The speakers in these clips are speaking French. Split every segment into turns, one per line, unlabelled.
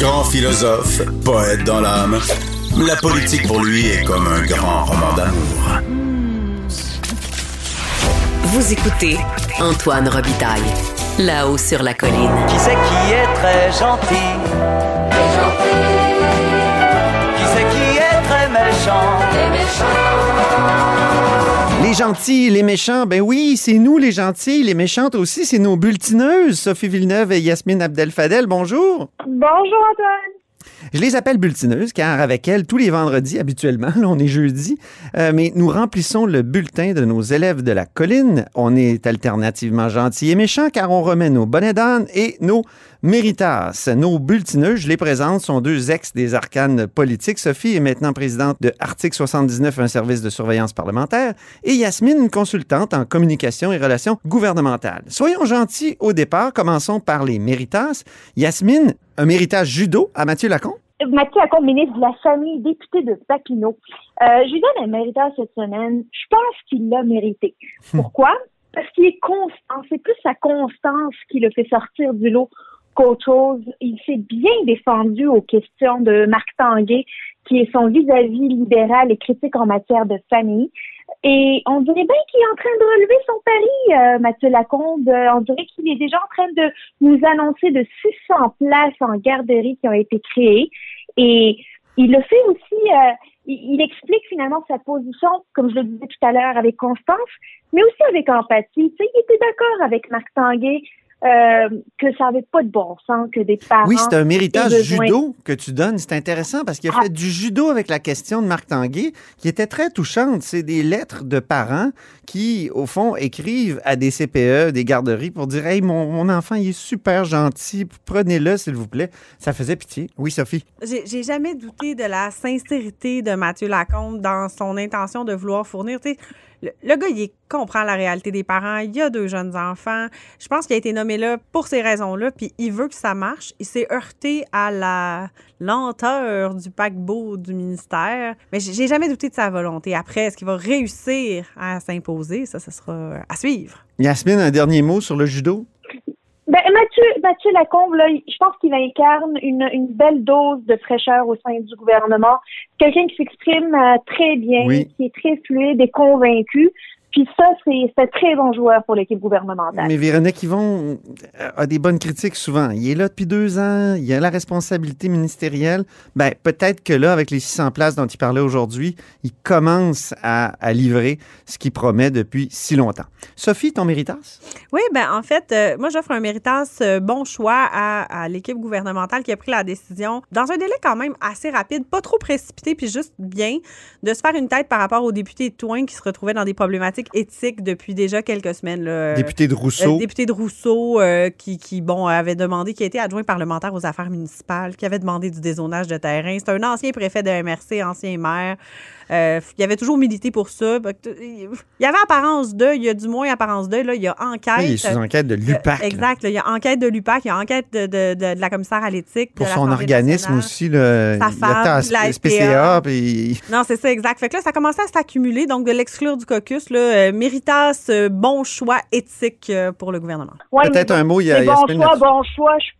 Grand philosophe, poète dans l'âme, la politique pour lui est comme un grand roman d'amour.
Vous écoutez Antoine Robitaille, là-haut sur la colline.
Qui c'est qui est très gentil? Qui c'est qui est très méchant?
Les gentils, les méchants, ben oui, c'est nous les gentils, les méchantes aussi, c'est nos bulletineuses, Sophie Villeneuve et Yasmine Abdel-Fadel. Bonjour.
Bonjour Antoine.
Je les appelle bulletineuses car avec elles, tous les vendredis, habituellement, là, on est jeudi, euh, mais nous remplissons le bulletin de nos élèves de la colline. On est alternativement gentils et méchants car on remet nos bonnets d'âne et nos méritas. Nos bulletineuses, je les présente, sont deux ex des arcanes politiques. Sophie est maintenant présidente de Article 79, un service de surveillance parlementaire, et Yasmine, une consultante en communication et relations gouvernementales. Soyons gentils au départ, commençons par les méritas. Yasmine, un méritage judo à Mathieu Lacombe?
Mathieu Lacombe, ministre de la Famille, député de Papineau. Euh, je lui donne un méritage cette semaine. Je pense qu'il l'a mérité. Pourquoi? Parce qu'il est constant. C'est plus sa constance qui le fait sortir du lot qu'autre chose. Il s'est bien défendu aux questions de Marc Tanguay, qui est son vis-à-vis libéral et critique en matière de famille. Et on dirait bien qu'il est en train de relever son pari, euh, Mathieu Lacombe. Euh, on dirait qu'il est déjà en train de nous annoncer de 600 places en garderie qui ont été créées. Et il le fait aussi, euh, il, explique finalement sa position, comme je le disais tout à l'heure, avec constance, mais aussi avec empathie. Tu sais, il était d'accord avec Marc Tanguay euh, que ça n'avait pas de bon sens que des parents.
Oui, c'est un
besoin-
judo que tu donnes. C'est intéressant parce qu'il a
Ah.
fait du judo avec la question de Marc Tanguay qui était très touchante. C'est des lettres de parents qui, au fond, écrivent à des CPE, des garderies pour dire Hey, mon, mon enfant, il est super gentil, prenez-le, s'il vous plaît. Ça faisait pitié. Oui, Sophie.
J'ai j'ai jamais douté de la sincérité de Mathieu Lacombe dans son intention de vouloir fournir. Tu sais, le, gars, il comprend la réalité des parents. Il y a deux jeunes enfants. Je pense qu'il a été nommé là pour ces raisons-là, puis il veut que ça marche. Il s'est heurté à la lenteur du paquebot du ministère. Mais j'ai jamais douté de sa volonté. Après, est-ce qu'il va réussir à s'imposer? Ça, ce sera à suivre.
Yasmine, un dernier mot sur le judo?
Ben, Mathieu, Mathieu Lacombe, là, je pense qu'il incarne une, une belle dose de fraîcheur au sein du gouvernement. Quelqu'un qui s'exprime euh, très bien,
Oui.
qui est très fluide et convaincu. Puis ça, c'est très bon joueur pour l'équipe gouvernementale.
Mais Véronique Yvon euh, a des bonnes critiques souvent. Il est là depuis deux ans, il a la responsabilité ministérielle. Ben, peut-être que là, avec les 600 places dont il parlait aujourd'hui, il commence à, à livrer ce qu'il promet depuis si longtemps. Sophie, ton méritas?
Oui, ben en fait, euh, moi j'offre un méritas euh, bon choix à, à l'équipe gouvernementale qui a pris la décision dans un délai quand même assez rapide, pas trop précipité, puis juste bien, de se faire une tête par rapport aux députés de Toin qui se retrouvaient dans des problématiques éthiques depuis déjà quelques semaines. là.
Député de
Euh,
Rousseau.
député de Rousseau euh, qui, qui, bon, avait demandé, qui a été adjoint parlementaire aux affaires municipales, qui avait demandé du dézonage de terrain. C'est un ancien préfet de MRC, ancien maire. Euh, il avait toujours milité pour ça. Il y avait apparence d'eux, il y a du moins apparence d'eux. Là, il y a enquête.
Oui, il est sous enquête de l'UPAC.
Euh, exact. là, il y a enquête de l'UPAC, il y a enquête de, de, de, de la commissaire à l'éthique.
Pour
de
son organisme aussi, le,
Sa femme, la
SPCA, puis
Non, c'est ça, exact. Fait que là, ça commençait à s'accumuler, donc de l'exclure du caucus, là, euh, méritas, euh, bon choix éthique euh, pour le gouvernement.
Ouais,
peut-être un mot, il y a
bon choix, bon choix. Je, je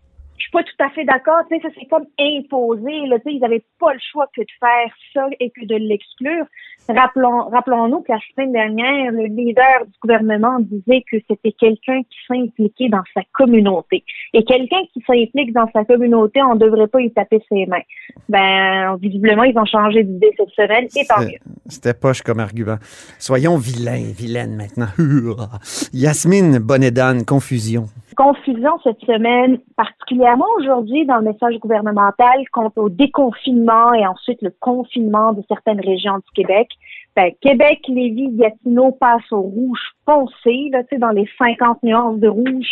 pas tout à fait d'accord. Tu sais, ça c'est comme imposé. Tu sais, ils n'avaient pas le choix que de faire ça et que de l'exclure. Rappelons, rappelons-nous que la semaine dernière, le leader du gouvernement disait que c'était quelqu'un qui s'impliquait dans sa communauté. Et quelqu'un qui s'implique dans sa communauté, on ne devrait pas y taper ses mains. Ben, visiblement, ils ont changé d'idée cette semaine, et tant mieux.
C'était- poche comme argument. Soyons vilains, vilaines maintenant. Yasmine Bonnet-d'Anne, confusion.
Confusion cette semaine, particulièrement aujourd'hui dans le message gouvernemental quant au déconfinement et ensuite le confinement de certaines régions du Québec. Ben, Québec, Lévis, Gatineau passent au rouge foncé, là, tu sais, dans les 50 nuances de rouge.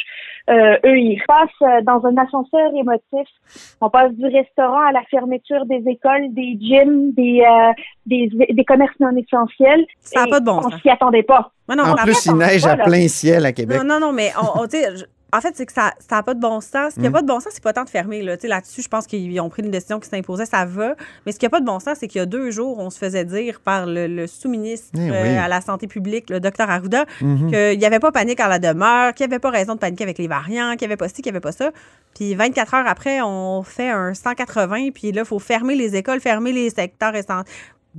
Euh, eux, ils passent euh, dans un ascenseur émotif. On passe du restaurant à la fermeture des écoles, des gyms, des, euh, des, des commerces non essentiels.
Ça n'a pas de bon
On
sens.
s'y attendait pas.
Ouais, non,
en plus, il neige à plein ciel à Québec.
Non, non, non, mais on, on- tu sais, je- en fait, c'est que ça n'a pas de bon sens. Ce qui n'a
Mm.
pas de bon sens, c'est pas tant de fermer. Là. Tu sais, Là-dessus, je pense qu'ils ont pris une décision qui s'imposait, ça va. Mais ce qui n'a pas de bon sens, c'est qu'il y a deux jours, on se faisait dire par le, le sous-ministre
Eh
euh, à la santé publique, le docteur Arruda,
Mhm.
qu'il n'y avait pas panique en la demeure, qu'il n'y avait pas raison de paniquer avec les variants, qu'il n'y avait pas ci, qu'il n'y avait pas ça. Puis 24 heures après, on fait un 180, puis là, il faut fermer les écoles, fermer les secteurs essentiels.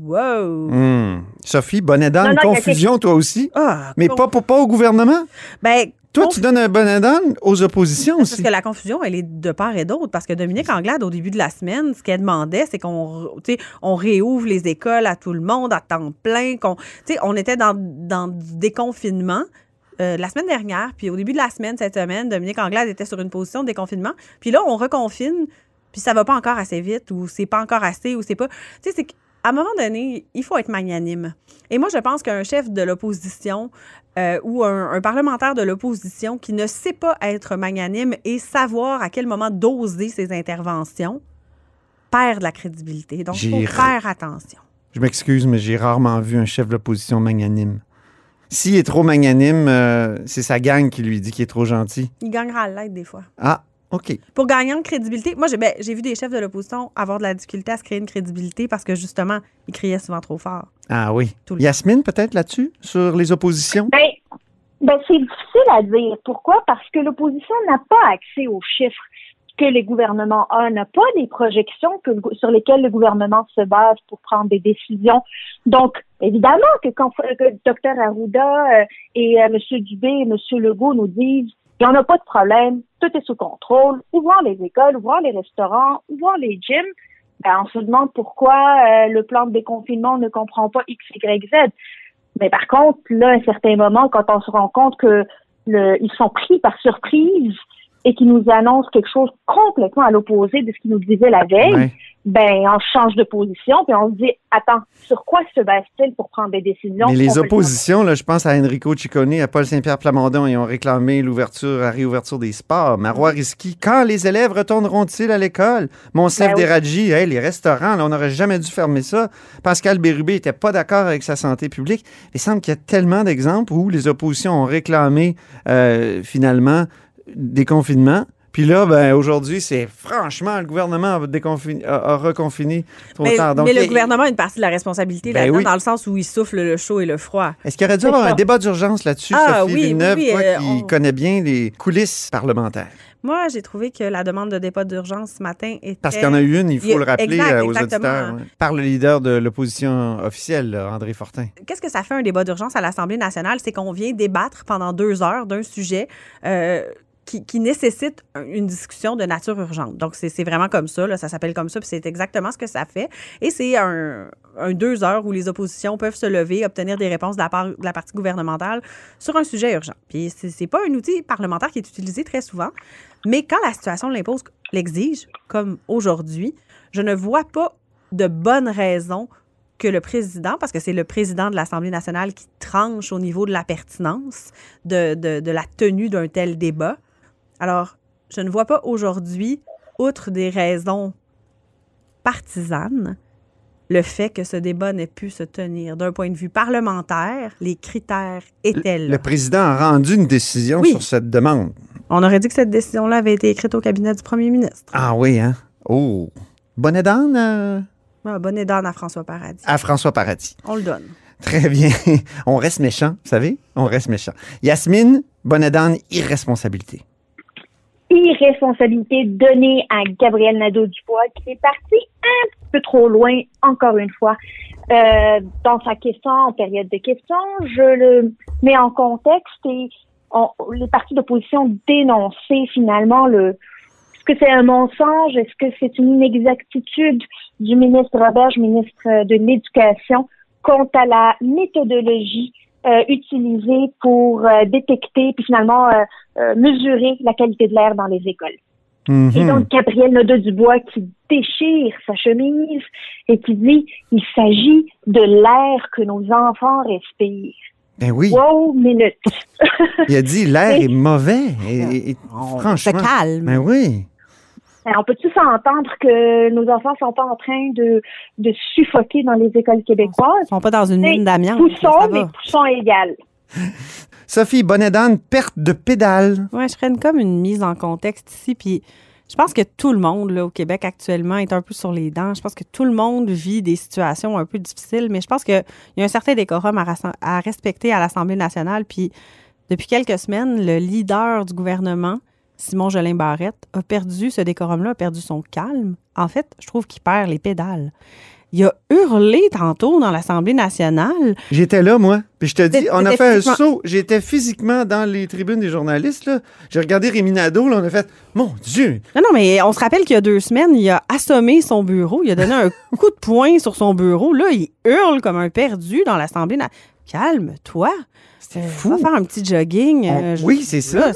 Wow!
Hum. Sophie,
y a
confusion, toi aussi.
Ah,
Mais
con-
pas, pas, pas au gouvernement?
Ben,
Toi, tu donnes un bonnet d'âne aux oppositions
Parce
aussi.
que la confusion, elle est de part et d'autre. Parce que Dominique Anglade, au début de la semaine, ce qu'elle demandait, c'est qu'on on réouvre les écoles à tout le monde à temps plein. qu'on on était dans, dans du déconfinement. euh, la semaine dernière, puis au début de la semaine, cette semaine, Dominique Anglade était sur une position de déconfinement. Puis là, on reconfine, puis ça va pas encore assez vite, ou c'est pas encore assez, ou c'est pas. Tu sais, c'est qu'à un moment donné, il faut être magnanime. Et moi, je pense qu'un chef de l'opposition euh, ou un, un parlementaire de l'opposition qui ne sait pas être magnanime et savoir à quel moment doser ses interventions perd de la crédibilité. Donc, il faut faire attention.
Je m'excuse, mais j'ai rarement vu un chef de l'opposition magnanime. S'il est trop magnanime, euh, c'est sa gang qui lui dit qu'il est trop gentil.
Il gagnera à l'aide des fois.
Ah, OK.
Pour gagner en crédibilité, moi, j'ai ben, j'ai vu des chefs de l'opposition avoir de la difficulté à se créer une crédibilité parce que justement, ils criaient souvent trop fort.
Ah oui.
Tout le
Yasmine, peut-être là-dessus, sur les oppositions?
Ben, ben c'est difficile à dire. Pourquoi? Parce que l'opposition n'a pas accès aux chiffres que les gouvernements ont, n'a pas des projections que, le sur lesquelles le gouvernement se base pour prendre des décisions. Donc, évidemment que quand que Dr Arruda euh, et euh, M. Dubé et M. Legault nous disent il n'y en a pas de problème, tout est sous contrôle, ouvrons les écoles, ouvrons les restaurants, ouvrons les gyms, ben, on se demande pourquoi euh, le plan de déconfinement ne comprend pas X, Y, Z. Mais par contre, là, à un certain moment, quand on se rend compte que le, ils sont pris par surprise et qu'ils nous annoncent quelque chose complètement à l'opposé de ce qu'ils nous disaient la veille,
Ouais.
ben on change de position puis on se dit attends, sur quoi se base-t-il pour prendre des décisions
Mais les oppositions, là, je pense à Enrico Ciccone, à Paul Saint-Pierre Plamondon, ils ont réclamé l'ouverture, la réouverture des sports. Marois Risky, quand les élèves retourneront-ils à l'école? Monsef
Ben oui.
Deradji, hey, les restaurants, là, on n'aurait jamais dû fermer ça. Pascal Bérubé n'était pas d'accord avec sa santé publique. Il semble qu'il y a tellement d'exemples où les oppositions ont réclamé euh, finalement des confinements. Puis là, ben, aujourd'hui, c'est franchement, le gouvernement a, a- a reconfiné trop
Mais,
tard. Donc,
mais le
il-
gouvernement a une partie de la responsabilité
Ben
là-dedans,
oui.
dans le sens où il souffle le chaud et le froid.
Est-ce qu'il aurait dû avoir un débat d'urgence là-dessus,
Ah,
Sophie
oui,
Villeneuve,
oui,
toi
euh,
qui
on-
connais bien les coulisses parlementaires?
Moi, j'ai trouvé que la demande de débat d'urgence ce matin était.
Parce qu'il y en a eu une, il faut le rappeler
exact,
euh, aux auditeurs, ouais. par le leader de l'opposition officielle, là, André Fortin.
Qu'est-ce que ça fait un débat d'urgence à l'Assemblée nationale? C'est qu'on vient débattre pendant deux heures d'un sujet euh, qui, nécessite un- une discussion de nature urgente. Donc, c'est vraiment comme ça, ça s'appelle comme ça, puis c'est exactement ce que ça fait. Et c'est un, deux heures où les oppositions peuvent se lever, obtenir des réponses de la part de la partie gouvernementale sur un sujet urgent. Puis, c'est pas un outil parlementaire qui est utilisé très souvent, mais quand la situation l'impose, l'exige, comme aujourd'hui, je ne vois pas de bonnes raisons que le président, parce que c'est le président de l'Assemblée nationale qui tranche au niveau de la pertinence de la tenue d'un tel débat. Alors, je ne vois pas aujourd'hui, outre des raisons partisanes, le fait que ce débat n'ait pu se tenir. D'un point de vue parlementaire, les critères étaient là.
Le président a rendu une décision
Oui.
sur cette demande.
On aurait dit que cette décision-là avait été écrite au cabinet du premier ministre.
Ah oui, hein? Oh! Bonnet d'âne euh,
Ah, bonne d'âne à François Paradis.
à François Paradis.
On le donne.
Très bien. On reste méchant, vous savez? On reste méchant. Yasmine, bonnet d'âne, irresponsabilité.
Irresponsabilité donnée à Gabriel Nadeau-Dubois, qui est parti un peu trop loin, encore une fois, euh, dans sa question, en période de questions. Je le mets en contexte et on- les partis d'opposition dénonçaient finalement le est-ce que c'est un mensonge? Est-ce que c'est une inexactitude du ministre Roberge, ministre de l'Éducation, quant à la méthodologie euh, utilisé pour euh, détecter puis finalement euh, euh, mesurer la qualité de l'air dans les écoles.
Mhm.
Et donc, Gabriel Nadeau-Dubois qui déchire sa chemise et qui dit il s'agit de l'air que nos enfants respirent.
Ben oui,
Wow, minute.
il a dit l'air est mauvais. Et, et-
On
franchement.
se calme.
Ben oui.
Alors, on peut-tu s'entendre que nos enfants sont pas en train de, de suffoquer dans les écoles québécoises?
Ils sont pas dans une mine d'amiante.
Poussons, mais poussons égal.
Sophie Bonnet-D'Anne, perte de pédale.
Ouais, je ferais une- comme une mise en contexte ici. Puis je pense que tout le monde là, au Québec actuellement est un peu sur les dents. Je pense que tout le monde vit des situations un peu difficiles, mais je pense qu'il y a un certain décorum à, à respecter à l'Assemblée nationale. Puis depuis quelques semaines, le leader du gouvernement, Simon Jolin Barrette, a perdu ce décorum-là, a perdu son calme. En fait, je trouve qu'il perd les pédales. Il a hurlé tantôt dans l'Assemblée nationale.
J'étais là, moi. Puis je te dis, on a fait un saut. J'étais physiquement dans les tribunes des journalistes. J'ai regardé Rémi Nadeau. Là, on a fait, mon Dieu.
Non, non, mais on se rappelle qu'il y a deux semaines, il a assommé son bureau. Il a donné un coup de poing sur son bureau. Là, il hurle comme un perdu dans l'Assemblée. na- Calme-toi.
C'était
Euh,
fou.
Va faire un petit jogging.
On-
euh, je-
oui, c'est ça.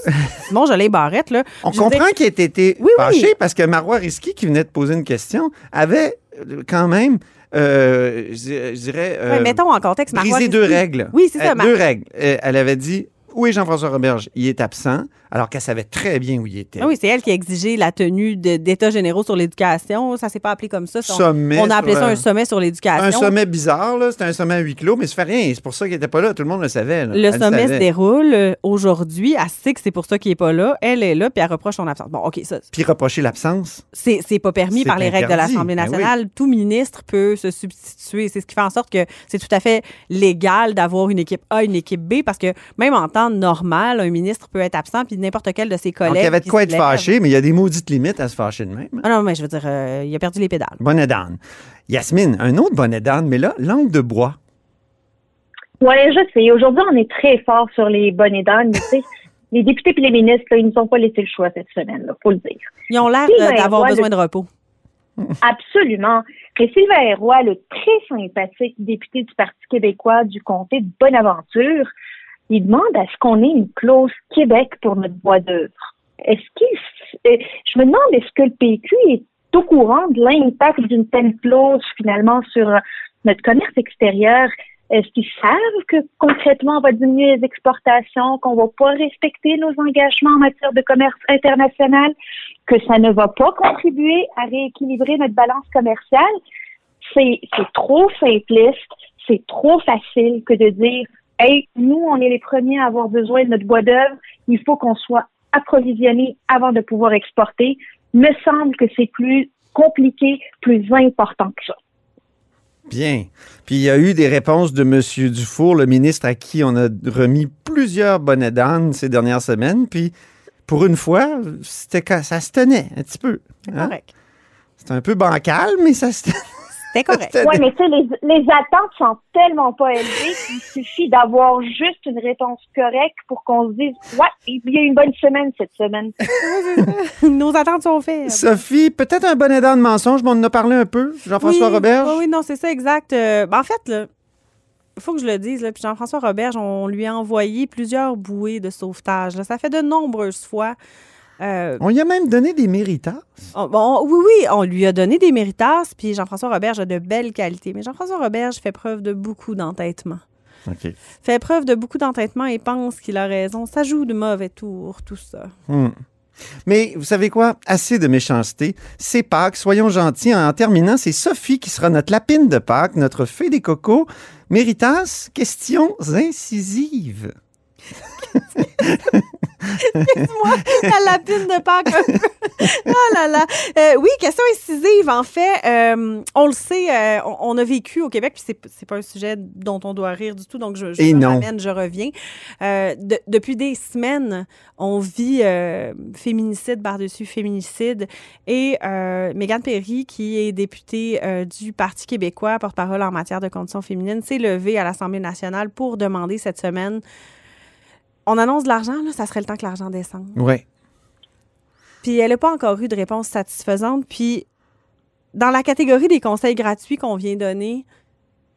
Simon Jolin Barrette, là.
On
je
comprend qu'il ait été
Oui, oui.
fâché parce que Marois Risky, qui venait de poser une question, avait euh, quand même, euh, je je dirais, euh,
mettons en contexte, Marois
brisé deux règles.
Oui, c'est ça. Mar-
deux règles. Elle avait dit, où est Jean-François Roberge? Il est absent, alors qu'elle savait très bien où il était.
Ah oui, c'est elle qui a exigé la tenue d'États généraux sur l'éducation. Ça s'est pas appelé comme ça.
Sommet
on a appelé ça un sommet sur l'éducation.
Un sommet bizarre, là. C'était un sommet à huis clos, mais ça fait rien. C'est pour ça qu'il n'était pas là. Tout le monde le savait. là.
Le
Elle
sommet se déroule euh, aujourd'hui. Elle sait que c'est pour ça qu'il n'est pas là. Elle est là, puis elle reproche son absence. Bon, OK, ça,
Puis reprocher l'absence?
c'est pas permis par les règles de l'Assemblée
Ben oui.
nationale. Tout ministre peut se substituer. C'est ce qui fait en sorte que c'est tout à fait légal d'avoir une équipe A, une équipe B, parce que même en temps normal, un ministre peut être absent, puis n'importe quel de ses collègues.
Donc, il y avait de quoi être fâché, mais il y a des maudites limites à se fâcher de même.
Ah non, mais je veux dire, euh, il a perdu les pédales.
Bonnet d'âne. Yasmine, un autre bonnet d'âne, mais là, langue de bois.
Oui, je sais. Aujourd'hui, on est très fort sur les bonnets d'âne, mais tu sais, les députés et les ministres, là, ils nous ont pas laissé le choix cette semaine, il faut le dire.
Ils ont l'air
ben,
d'avoir besoin de repos.
Absolument. Mais Sylvain Roy, le très sympathique député du Parti québécois du comté de Bonaventure, il demande à ce qu'on ait une clause Québec pour notre bois d'œuvre. Est-ce qu'il, euh, je me demande est-ce que le PQ est au courant de l'impact d'une telle clause finalement sur euh, notre commerce extérieur? Est-ce qu'ils savent que concrètement on va diminuer les exportations, qu'on va pas respecter nos engagements en matière de commerce international, que ça ne va pas contribuer à rééquilibrer notre balance commerciale? C'est trop simpliste, c'est trop facile que de dire Hey, nous, on est les premiers à avoir besoin de notre bois d'œuvre, il faut qu'on soit approvisionné avant de pouvoir exporter. Me semble que c'est plus compliqué, plus important que ça.
Bien. Puis il y a eu des réponses de M. Dufour, le ministre à qui on a remis plusieurs bonnets d'âne ces dernières semaines. Puis pour une fois, c'était ça se tenait un petit peu.
C'est
hein?
correct.
C'était un peu bancal, mais ça se tenait.
C'était correct.
Oui, mais tu sais, les, les attentes sont tellement pas élevées qu'il suffit d'avoir juste une réponse correcte pour qu'on se dise Ouais, il y a une bonne semaine cette semaine.
Nos attentes sont faites.
Sophie, peut-être un bonnet d'âne mensonge, mais on en a parlé un peu. Jean-François
oui,
Roberge.
Oui, oui, non, c'est ça, exact. Euh, ben, en fait, il faut que je le dise, là, puis Jean-François Roberge, on lui a envoyé plusieurs bouées de sauvetage. là. Ça fait de nombreuses fois. Euh,
On lui a même donné des méritas.
on- bon, oui, oui, on lui a donné des méritas, puis Jean-François Roberge a de belles qualités. Mais Jean-François Roberge fait preuve de beaucoup d'entêtement. Fait preuve de beaucoup d'entêtement et pense qu'il a raison. Ça joue de mauvais tours, tout ça.
Hmm. Mais vous savez quoi? Assez de méchanceté. C'est Pâques. Soyons gentils. En terminant, c'est Sophie qui sera notre lapine de Pâques, notre fée des cocos. Méritas, questions incisives.
la lapine de Pâques. un peu. oh là là. Euh, oui, question incisive. En fait, euh, on le sait, euh, on, on a vécu au Québec, puis c'est, pas un sujet dont on doit rire du tout, donc je, je
Et
me
non.
ramène, je reviens. De- depuis des semaines, on vit féminicide par-dessus féminicide. Et Mégane Perry, qui est députée du Parti québécois, porte-parole en matière de conditions féminines, s'est levée à l'Assemblée nationale pour demander cette semaine. On annonce de l'argent, là, ça serait le temps que l'argent descende.
Oui.
Puis elle n'a pas encore eu de réponse satisfaisante. Puis dans la catégorie des conseils gratuits qu'on vient donner,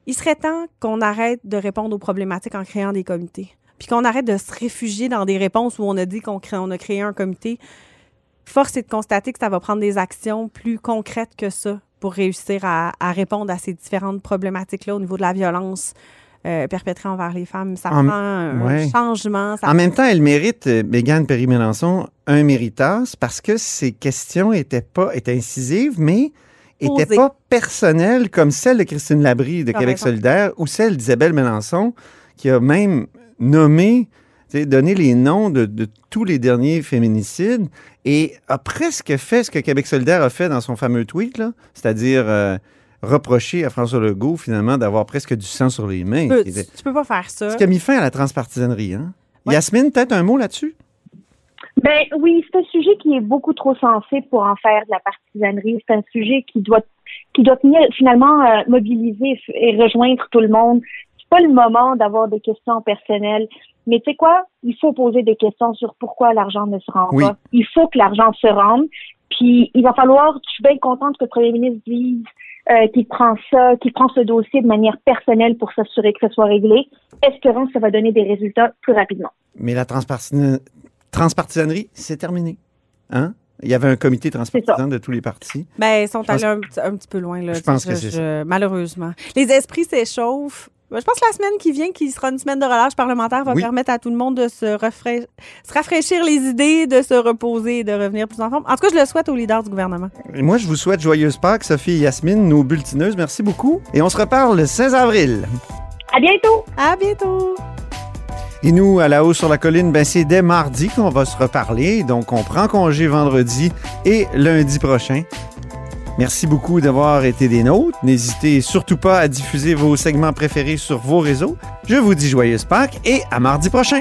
il serait temps qu'on arrête de répondre aux problématiques en créant des comités. Puis qu'on arrête de se réfugier dans des réponses où on a dit qu'on crée- on a créé un comité. Force est de constater que ça va prendre des actions plus concrètes que ça pour réussir à, à répondre à ces différentes problématiques-là au niveau de la violence euh, perpétrée envers les femmes. Ça
En-
prend un
ouais.
changement. Ça
En même temps, elle mérite, euh, Mégane Perry-Mélenchon, un méritas parce que ses questions étaient pas étaient incisives, mais étaient
Posées.
pas personnelles comme celle de Christine Labrie de Québec solidaire ou celle d'Isabelle Mélenchon qui a même nommé, donné les noms de, de tous les derniers féminicides et a presque fait ce que Québec solidaire a fait dans son fameux tweet, c'est-à-dire euh, reprocher à François Legault finalement d'avoir presque du sang sur les mains.
tu,
était-
tu peux pas faire ça.
ce qui a mis fin à la transpartisanerie. Hein?
Ouais.
Yasmine, peut-être un mot là-dessus?
Ben oui, c'est un sujet qui est beaucoup trop sensible pour en faire de la partisanerie. C'est un sujet qui doit qui doit finalement euh, mobiliser et rejoindre tout le monde. C'est pas le moment d'avoir des questions personnelles. Mais tu sais quoi? Il faut poser des questions sur pourquoi l'argent ne se rend
Oui.
pas. Il faut que l'argent se rende. Puis il va falloir, je suis bien contente que le premier ministre dise euh, qu'il prend ça, qu'il prend ce dossier de manière personnelle pour s'assurer que ce soit réglé, espérons que ça va donner des résultats plus rapidement.
Mais la transpartisan- transpartisanerie, c'est terminé. Hein? Il y avait un comité transpartisan de tous les partis.
Ben, ils sont
Je pense-
allés un, petit- un petit peu loin, là.
Je pense que c'est
je- Malheureusement. Les esprits s'échauffent. Ben, Je pense que la semaine qui vient, qui sera une semaine de relâche parlementaire, va
Oui.
permettre à tout le monde de se, refra- se rafraîchir les idées, de se reposer et de revenir plus en forme. En tout cas, je le souhaite aux leaders du gouvernement.
Et moi, je vous souhaite joyeuse Pâques, Sophie et Yasmine, nos bulletineuses. Merci beaucoup. Et on se reparle le 16 avril.
À bientôt!
À bientôt!
Et nous, à la haut sur la colline, ben, c'est dès mardi qu'on va se reparler. Donc, on prend congé vendredi et lundi prochain. Merci beaucoup d'avoir été des nôtres. N'hésitez surtout pas à diffuser vos segments préférés sur vos réseaux. Je vous dis joyeuse Pâques et à mardi prochain.